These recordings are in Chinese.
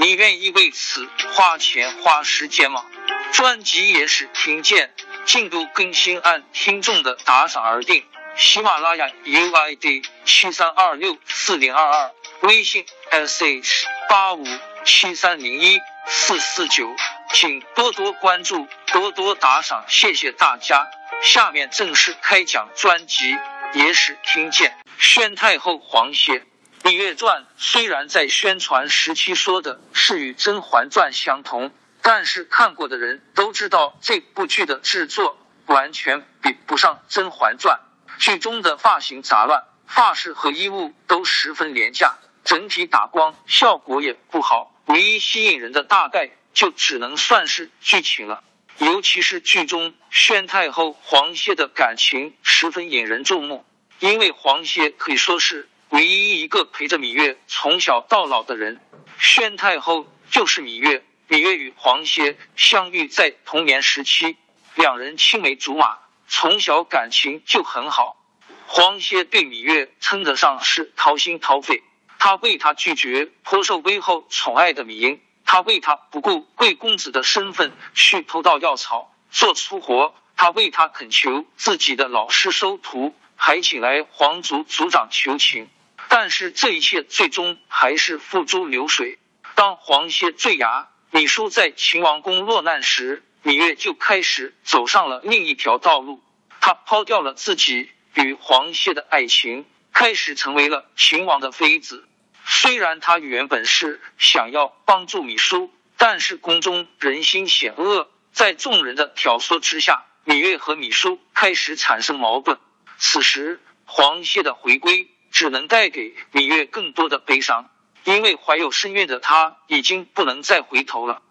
你愿意为此花钱花时间吗？专辑也是听见。进度更新按听众的打赏而定。喜马拉雅 UID 七三二六四零二二，微信 sh 八五七三零一四四九，请多多关注，多多打赏，谢谢大家。下面正式开讲专辑《野史听见》。宣太后黄歇，《芈月传》虽然在宣传时期说的是与《甄嬛传》相同。但是看过的人都知道，这部剧的制作完全比不上《甄嬛传》。剧中的发型杂乱，发饰和衣物都十分廉价，整体打光效果也不好。唯一吸引人的大概就只能算是剧情了。尤其是剧中宣太后黄歇的感情十分引人注目，因为黄歇可以说是唯一一个陪着芈月从小到老的人。宣太后就是芈月。芈月与黄歇相遇在童年时期，两人青梅竹马，从小感情就很好。黄歇对芈月称得上是掏心掏肺，他为他拒绝颇受威后宠爱的芈英，他为他不顾贵公子的身份去偷盗药草做粗活，他为他恳求自己的老师收徒，还请来皇族族长求情。但是这一切最终还是付诸流水。当黄歇坠崖。芈姝在秦王宫落难时，芈月就开始走上了另一条道路。她抛掉了自己与黄歇的爱情，开始成为了秦王的妃子。虽然她原本是想要帮助芈姝，但是宫中人心险恶，在众人的挑唆之下，芈月和芈姝开始产生矛盾。此时，黄歇的回归只能带给芈月更多的悲伤。因为怀有身孕的她已经不能再回头了，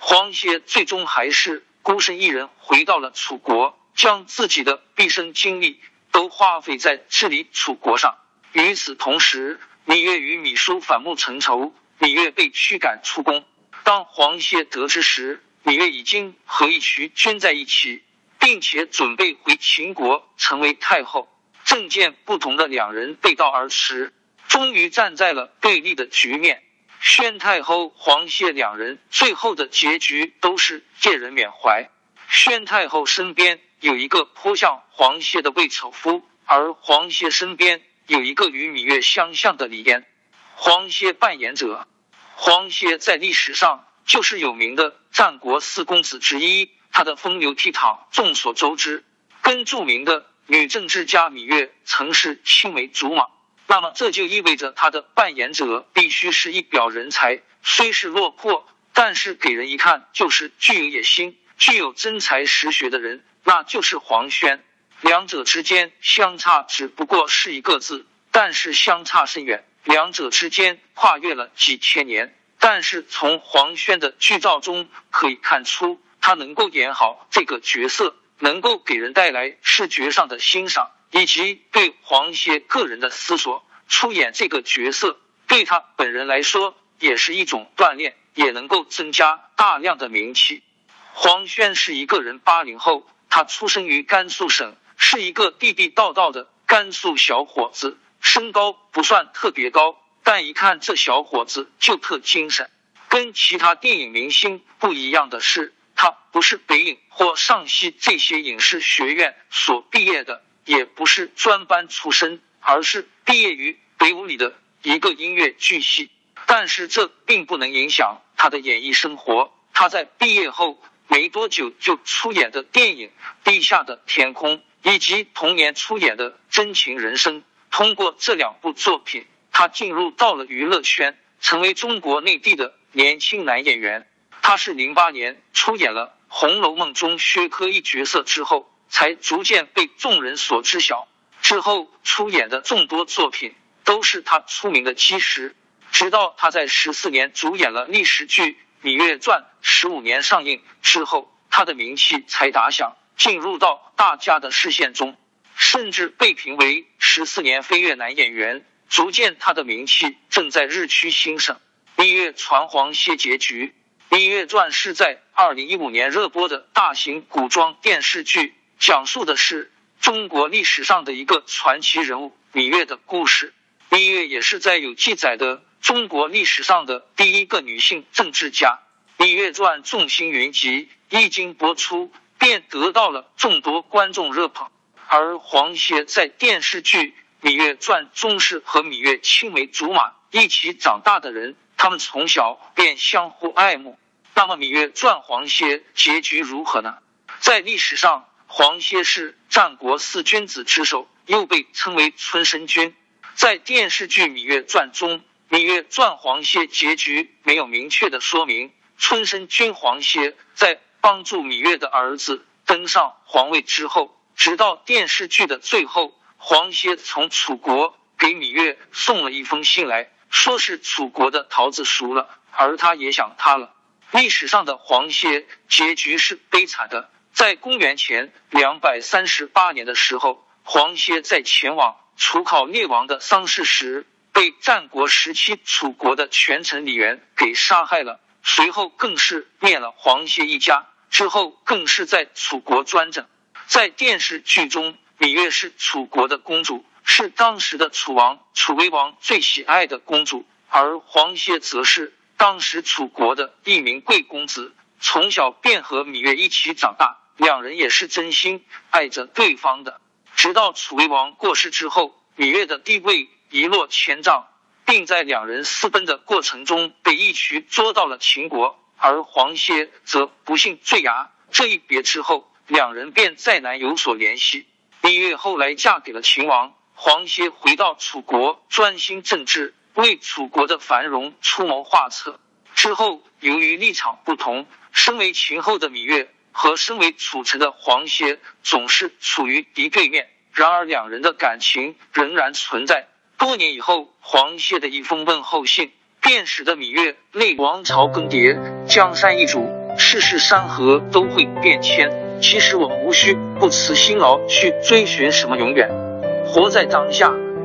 黄歇最终还是孤身一人回到了楚国，将自己的毕生精力都花费在治理楚国上。与此同时，芈月与芈姝反目成仇，芈月被驱赶出宫。当黄歇得知时，芈月已经和一渠君在一起，并且准备回秦国成为太后。政见不同的两人背道而驰。终于站在了对立的局面，宣太后、黄歇两人最后的结局都是借人缅怀。宣太后身边有一个颇像黄歇的魏丑夫，而黄歇身边有一个与芈月相像的李嫣。黄歇扮演者，黄歇在历史上就是有名的战国四公子之一，他的风流倜傥众所周知，跟著名的女政治家芈月曾是青梅竹马。那么这就意味着她的扮演者必须是一表人才，虽是落魄，但是给人一看就是具有野心、具有真才实学的人，那就是黄轩。两者之间相差只不过是一个字，但是相差甚远。两者之间跨越了几千年，但是从黄轩的剧照中可以看出，他能够演好这个角色，能够给人带来视觉上的欣赏。以及对黄歇个人的思索，出演这个角色对他本人来说也是一种锻炼，也能够增加大量的名气。黄轩是一个人八零后，他出生于甘肃省，是一个地地道道的甘肃小伙子，身高不算特别高，但一看这小伙子就特精神。跟其他电影明星不一样的是，他不是北影或上戏这些影视学院所毕业的。也不是专班出身，而是毕业于北舞里的一个音乐剧系。但是这并不能影响他的演艺生活。他在毕业后没多久就出演的电影《地下的天空》，以及同年出演的《真情人生》。通过这两部作品，他进入到了娱乐圈，成为中国内地的年轻男演员。他是零八年出演了《红楼梦》中薛科一角色之后，才逐渐被众人所知晓。之后出演的众多作品都是他出名的基石。直到他在十四年主演了历史剧《芈月传》，十五年上映之后，他的名气才打响，进入到大家的视线中，甚至被评为十四年飞跃男演员。逐渐，他的名气正在日趋兴盛。《芈月传黄歇》结局，《芈月传》是在二零一五年热播的大型古装电视剧，讲述的是。中国历史上的一个传奇人物芈月的故事，芈月也是在有记载的中国历史上的第一个女性政治家。《芈月传》众星云集，一经播出便得到了众多观众热捧。而黄歇在电视剧《芈月传》中是和芈月青梅竹马一起长大的人，他们从小便相互爱慕。那么，《芈月传》黄歇结局如何呢？在历史上。黄歇是战国四君子之首，又被称为春申君。在电视剧《芈月传》中，《芈月传》黄歇结局没有明确的说明。春申君黄歇在帮助芈月的儿子登上皇位之后，直到电视剧的最后，黄歇从楚国给芈月送了一封信来，说是楚国的桃子熟了，而他也想他了。历史上的黄歇结局是悲惨的。在公元前两百三十八年的时候，黄歇在前往楚考烈王的丧事时，被战国时期楚国的权臣李元给杀害了。随后更是灭了黄歇一家，之后更是在楚国专政。在电视剧中，芈月是楚国的公主，是当时的楚王楚威王最喜爱的公主，而黄歇则是当时楚国的一名贵公子，从小便和芈月一起长大。两人也是真心爱着对方的。直到楚威王过世之后，芈月的地位一落千丈，并在两人私奔的过程中被一渠捉到了秦国，而黄歇则不幸坠崖。这一别之后，两人便再难有所联系。芈月后来嫁给了秦王，黄歇回到楚国专心政治，为楚国的繁荣出谋划策。之后，由于立场不同，身为秦后的芈月。和身为楚臣的黄歇总是处于敌对面，然而两人的感情仍然存在。多年以后，黄歇的一封问候信，便使得芈月泪王朝更迭，江山易主，世事山河都会变迁。其实我们无需不辞辛劳去追寻什么永远，活在当下，